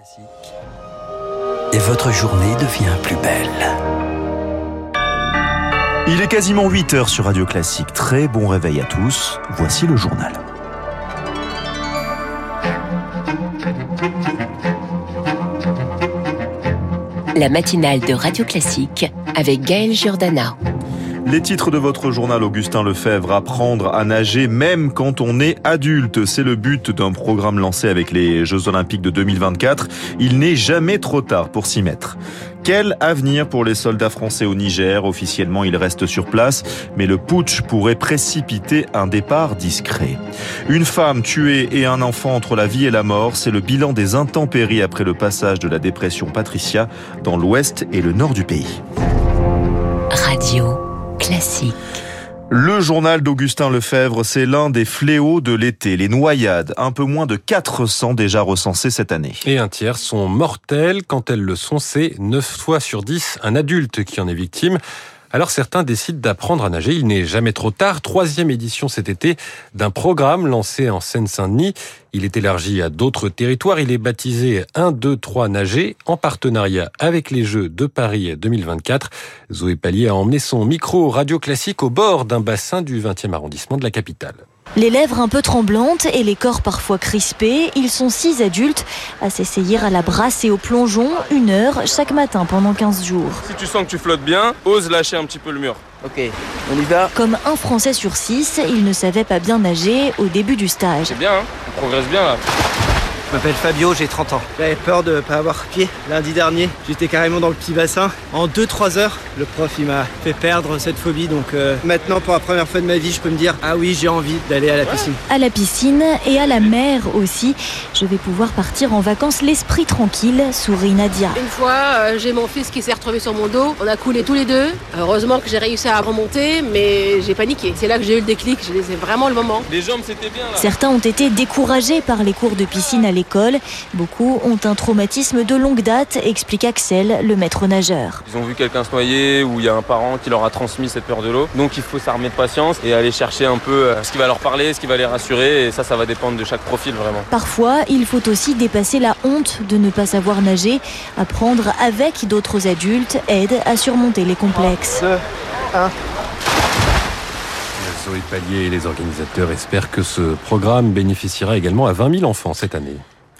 Classique. Et votre journée devient plus belle. Il est quasiment 8 heures sur Radio Classique. Très bon réveil à tous. Voici le journal. La matinale de Radio Classique avec Gaël Giordana. Les titres de votre journal Augustin Lefebvre, apprendre à nager même quand on est adulte. C'est le but d'un programme lancé avec les Jeux Olympiques de 2024. Il n'est jamais trop tard pour s'y mettre. Quel avenir pour les soldats français au Niger? Officiellement, ils restent sur place, mais le putsch pourrait précipiter un départ discret. Une femme tuée et un enfant entre la vie et la mort, c'est le bilan des intempéries après le passage de la dépression Patricia dans l'ouest et le nord du pays. Radio classique. Le journal d'Augustin Lefebvre, c'est l'un des fléaux de l'été, les noyades, un peu moins de 400 déjà recensées cette année. Et un tiers sont mortelles. Quand elles le sont, c'est 9 fois sur 10 un adulte qui en est victime. Alors certains décident d'apprendre à nager. Il n'est jamais trop tard. Troisième édition cet été d'un programme lancé en Seine-Saint-Denis. Il est élargi à d'autres territoires. Il est baptisé 1, 2, 3 nager en partenariat avec les Jeux de Paris 2024. Zoé Pallier a emmené son micro radio classique au bord d'un bassin du 20e arrondissement de la capitale. Les lèvres un peu tremblantes et les corps parfois crispés, ils sont six adultes à s'essayer à la brasse et au plongeon une heure chaque matin pendant 15 jours. Si tu sens que tu flottes bien, ose lâcher un petit peu le mur. Ok, on y va. Comme un Français sur six, il ne savait pas bien nager au début du stage. C'est bien, hein on progresse bien là. Je m'appelle Fabio, j'ai 30 ans. J'avais peur de pas avoir pied lundi dernier. J'étais carrément dans le petit bassin. En 2-3 heures, le prof il m'a fait perdre cette phobie. Donc euh, maintenant, pour la première fois de ma vie, je peux me dire ah oui, j'ai envie d'aller à la piscine. À la piscine et à la mer aussi. Je vais pouvoir partir en vacances l'esprit tranquille, sourit Nadia. Une fois, euh, j'ai mon fils qui s'est retrouvé sur mon dos. On a coulé tous les deux. Heureusement que j'ai réussi à remonter, mais j'ai paniqué. C'est là que j'ai eu le déclic. J'ai laissé vraiment le moment. Les jambes c'était bien là. Certains ont été découragés par les cours de piscine à l'école. Beaucoup ont un traumatisme de longue date, explique Axel, le maître nageur. Ils ont vu quelqu'un se noyer ou il y a un parent qui leur a transmis cette peur de l'eau. Donc il faut s'armer de patience et aller chercher un peu euh, ce qui va leur parler, ce qui va les rassurer. Et ça, ça va dépendre de chaque profil vraiment. Parfois, il faut aussi dépasser la honte de ne pas savoir nager. Apprendre avec d'autres adultes aide à surmonter les complexes. 2, 1. Zoé Pallier et les organisateurs espèrent que ce programme bénéficiera également à 20 000 enfants cette année.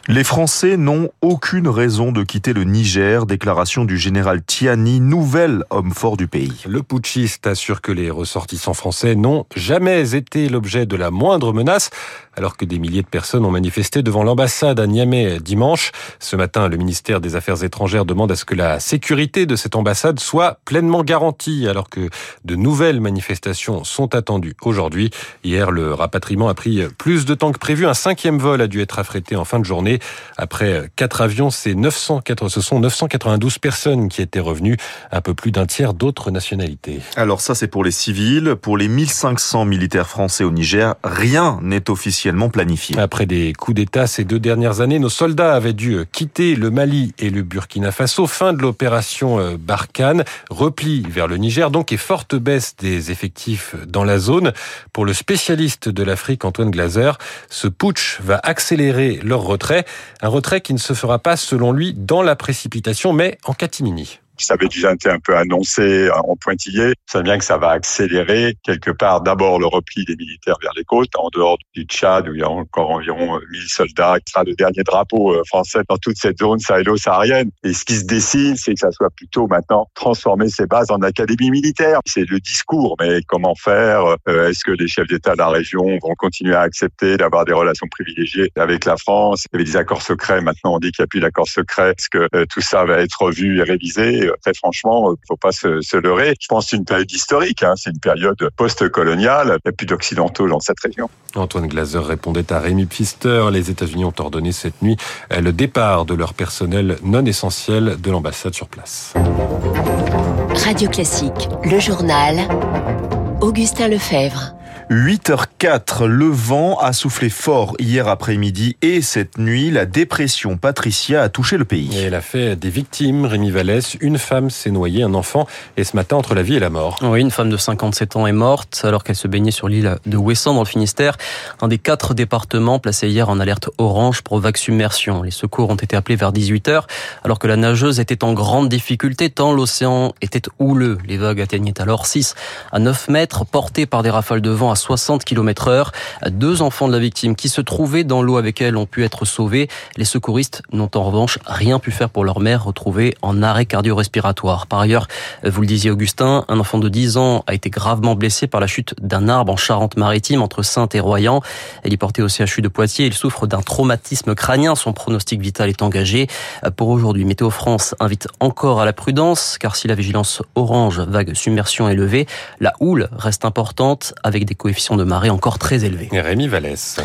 Les Français n'ont aucune raison de quitter le Niger, déclaration du général Tiani, nouvel homme fort du pays. Le putschiste assure que les ressortissants français n'ont jamais été l'objet de la moindre menace, alors que des milliers de personnes ont manifesté devant l'ambassade à Niamey dimanche. Ce matin, le ministère des Affaires étrangères demande à ce que la sécurité de cette ambassade soit pleinement garantie, alors que de nouvelles manifestations sont attendues aujourd'hui. Hier, le rapatriement a pris plus de temps que prévu. Un cinquième vol a dû être affrété en fin de journée. Après quatre avions, c'est 904, ce sont 992 personnes qui étaient revenues, un peu plus d'un tiers d'autres nationalités. Alors ça, c'est pour les civils. Pour les 1500 militaires français au Niger, rien n'est officiellement planifié. Après des coups d'État ces deux dernières années, nos soldats avaient dû quitter le Mali et le Burkina Faso. Fin de l'opération Barkhane, repli vers le Niger, donc et forte baisse des effectifs dans la zone. Pour le spécialiste de l'Afrique, Antoine Glaser, ce putsch va accélérer leur retrait. Un retrait qui ne se fera pas, selon lui, dans la précipitation, mais en catimini ça avait déjà été un peu annoncé en pointillé. Ça bien que ça va accélérer quelque part d'abord le repli des militaires vers les côtes, en dehors du Tchad où il y a encore environ 1000 soldats, qui sera le dernier drapeau français dans toute cette zone sahélo-saharienne. Et ce qui se dessine, c'est que ça soit plutôt maintenant transformer ces bases en académie militaire. C'est le discours, mais comment faire Est-ce que les chefs d'État de la région vont continuer à accepter d'avoir des relations privilégiées avec la France? Il y avait des accords secrets, maintenant on dit qu'il n'y a plus d'accords secrets. Est-ce que tout ça va être revu et révisé? Très franchement, il faut pas se, se leurrer. Je pense que c'est une période historique, hein, c'est une période post-coloniale. Il n'y a plus d'occidentaux dans cette région. Antoine Glaser répondait à Rémi Pfister. Les États-Unis ont ordonné cette nuit le départ de leur personnel non essentiel de l'ambassade sur place. Radio Classique, le journal. Augustin Lefebvre. 8h04, le vent a soufflé fort hier après-midi et cette nuit, la dépression Patricia a touché le pays. Et elle a fait des victimes, Rémi Vallès. Une femme s'est noyée, un enfant, et ce matin entre la vie et la mort. Oui, une femme de 57 ans est morte alors qu'elle se baignait sur l'île de Ouessant dans le Finistère, un des quatre départements placés hier en alerte orange pour vague submersion. Les secours ont été appelés vers 18h alors que la nageuse était en grande difficulté tant l'océan était houleux. Les vagues atteignaient alors 6 à 9 mètres, portées par des rafales de vent à 60 km heure. Deux enfants de la victime qui se trouvaient dans l'eau avec elle ont pu être sauvés. Les secouristes n'ont en revanche rien pu faire pour leur mère retrouvée en arrêt cardio-respiratoire. Par ailleurs, vous le disiez Augustin, un enfant de 10 ans a été gravement blessé par la chute d'un arbre en Charente-Maritime entre Sainte et Royan. Elle est portée au CHU de Poitiers. Il souffre d'un traumatisme crânien. Son pronostic vital est engagé. Pour aujourd'hui, Météo France invite encore à la prudence car si la vigilance orange vague submersion est levée, la houle reste importante avec des coefficients de marée encore très élevés. Rémi Vallès.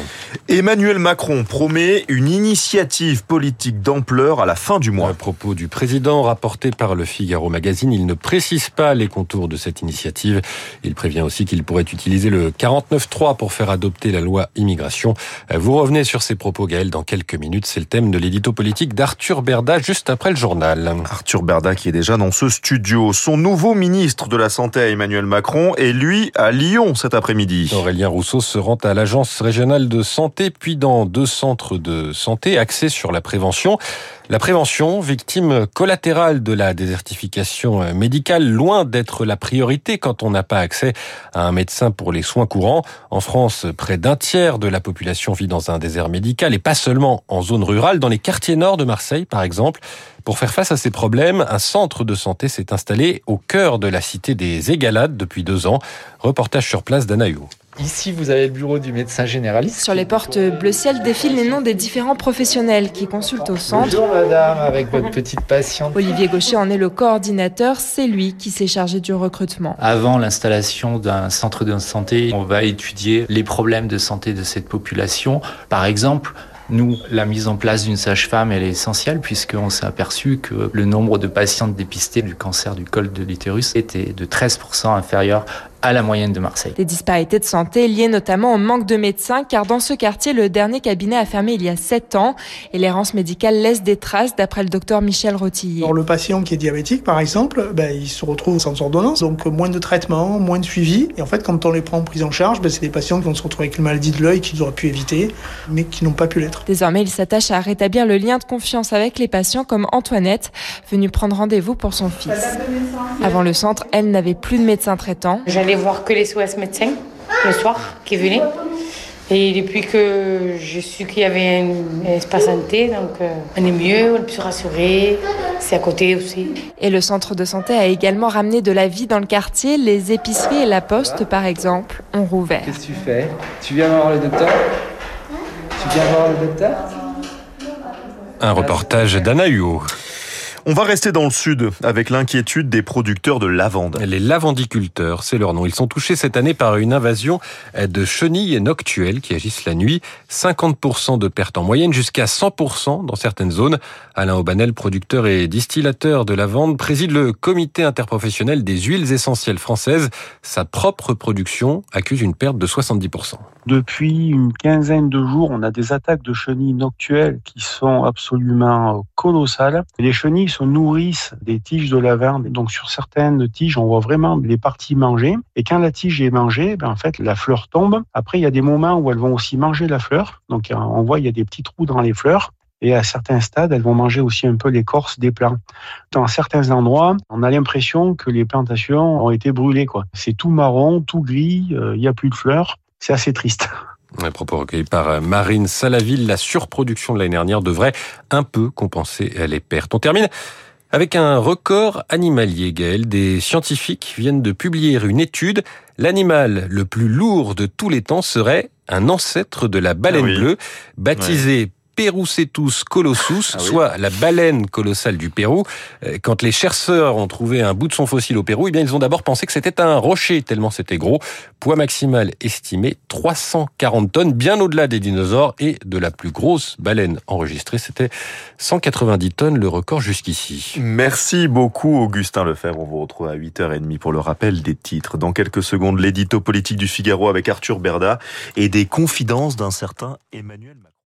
Emmanuel Macron promet une initiative politique d'ampleur à la fin du mois. À propos du président rapporté par le Figaro Magazine, il ne précise pas les contours de cette initiative. Il prévient aussi qu'il pourrait utiliser le 49.3 pour faire adopter la loi immigration. Vous revenez sur ces propos, Gaël, dans quelques minutes. C'est le thème de l'édito politique d'Arthur Berda juste après le journal. Arthur Berda qui est déjà dans ce studio. Son nouveau ministre de la Santé Emmanuel Macron est lui à Lyon cet après-midi. Aurélien Rousseau se rend à l'Agence régionale de santé, puis dans deux centres de santé axés sur la prévention. La prévention, victime collatérale de la désertification médicale, loin d'être la priorité quand on n'a pas accès à un médecin pour les soins courants. En France, près d'un tiers de la population vit dans un désert médical et pas seulement en zone rurale, dans les quartiers nord de Marseille par exemple. Pour faire face à ces problèmes, un centre de santé s'est installé au cœur de la cité des Égalades depuis deux ans. Reportage sur place d'Anaïo. Ici, vous avez le bureau du médecin généraliste. Sur les portes bleu ciel défilent les noms des différents professionnels qui consultent au centre. Bonjour madame, avec votre petite patiente. Olivier Gaucher en est le coordinateur, c'est lui qui s'est chargé du recrutement. Avant l'installation d'un centre de santé, on va étudier les problèmes de santé de cette population. Par exemple, nous, la mise en place d'une sage-femme, elle est essentielle puisqu'on s'est aperçu que le nombre de patientes dépistées du cancer du col de l'utérus était de 13% inférieur à la moyenne de Marseille. Des disparités de santé liées notamment au manque de médecins, car dans ce quartier, le dernier cabinet a fermé il y a 7 ans et l'errance médicale laisse des traces, d'après le docteur Michel Rotillier. Alors, le patient qui est diabétique, par exemple, ben, il se retrouve sans ordonnance, donc moins de traitement, moins de suivi. Et en fait, quand on les prend en prise en charge, ben, c'est des patients qui vont se retrouver avec une maladie de l'œil qu'ils auraient pu éviter, mais qui n'ont pas pu l'être. Désormais, il s'attache à rétablir le lien de confiance avec les patients, comme Antoinette, venue prendre rendez-vous pour son fils. Avant le centre, elle n'avait plus de médecin traitant. J'allais voir que les SOS médecins le soir qui venaient. Et depuis que je suis qu'il y avait un espace santé, donc euh, on est mieux, on est plus rassuré. C'est à côté aussi. Et le centre de santé a également ramené de la vie dans le quartier. Les épiceries et la poste, par exemple, ont rouvert. Qu'est-ce que tu fais? Tu viens voir le docteur? Tu viens voir le docteur? Un reportage d'Anna Huot. On va rester dans le sud avec l'inquiétude des producteurs de lavande. Les lavandiculteurs, c'est leur nom. Ils sont touchés cette année par une invasion de chenilles noctuelles qui agissent la nuit. 50% de pertes en moyenne, jusqu'à 100% dans certaines zones. Alain Aubanel, producteur et distillateur de lavande, préside le comité interprofessionnel des huiles essentielles françaises. Sa propre production accuse une perte de 70%. Depuis une quinzaine de jours, on a des attaques de chenilles noctuelles qui sont absolument colossales. Les chenilles se nourrissent des tiges de lavande. Donc sur certaines tiges, on voit vraiment les parties manger. Et quand la tige est mangée, ben en fait, la fleur tombe. Après, il y a des moments où elles vont aussi manger la fleur. Donc on voit, il y a des petits trous dans les fleurs. Et à certains stades, elles vont manger aussi un peu l'écorce des plants. Dans certains endroits, on a l'impression que les plantations ont été brûlées. C'est tout marron, tout gris, il n'y a plus de fleurs. C'est assez triste. Un propos recueilli par Marine Salaville, la surproduction de l'année dernière devrait un peu compenser les pertes. On termine avec un record animalier, Gaël. Des scientifiques viennent de publier une étude. L'animal le plus lourd de tous les temps serait un ancêtre de la baleine Ah oui. bleue, baptisé Perucetus colossus, Ah oui. soit la baleine colossale du Pérou. Euh, Quand les chercheurs ont trouvé un bout de son fossile au Pérou, eh bien, ils ont d'abord pensé que c'était un rocher, tellement c'était gros. Poids maximal estimé 340 tonnes, bien au-delà des dinosaures et de la plus grosse baleine enregistrée. C'était 190 tonnes, le record jusqu'ici. Merci beaucoup Augustin Lefebvre. On vous retrouve à 8h30 pour le rappel des titres. Dans quelques secondes, l'édito politique du Figaro avec Arthur Berda et des confidences d'un certain Emmanuel Macron.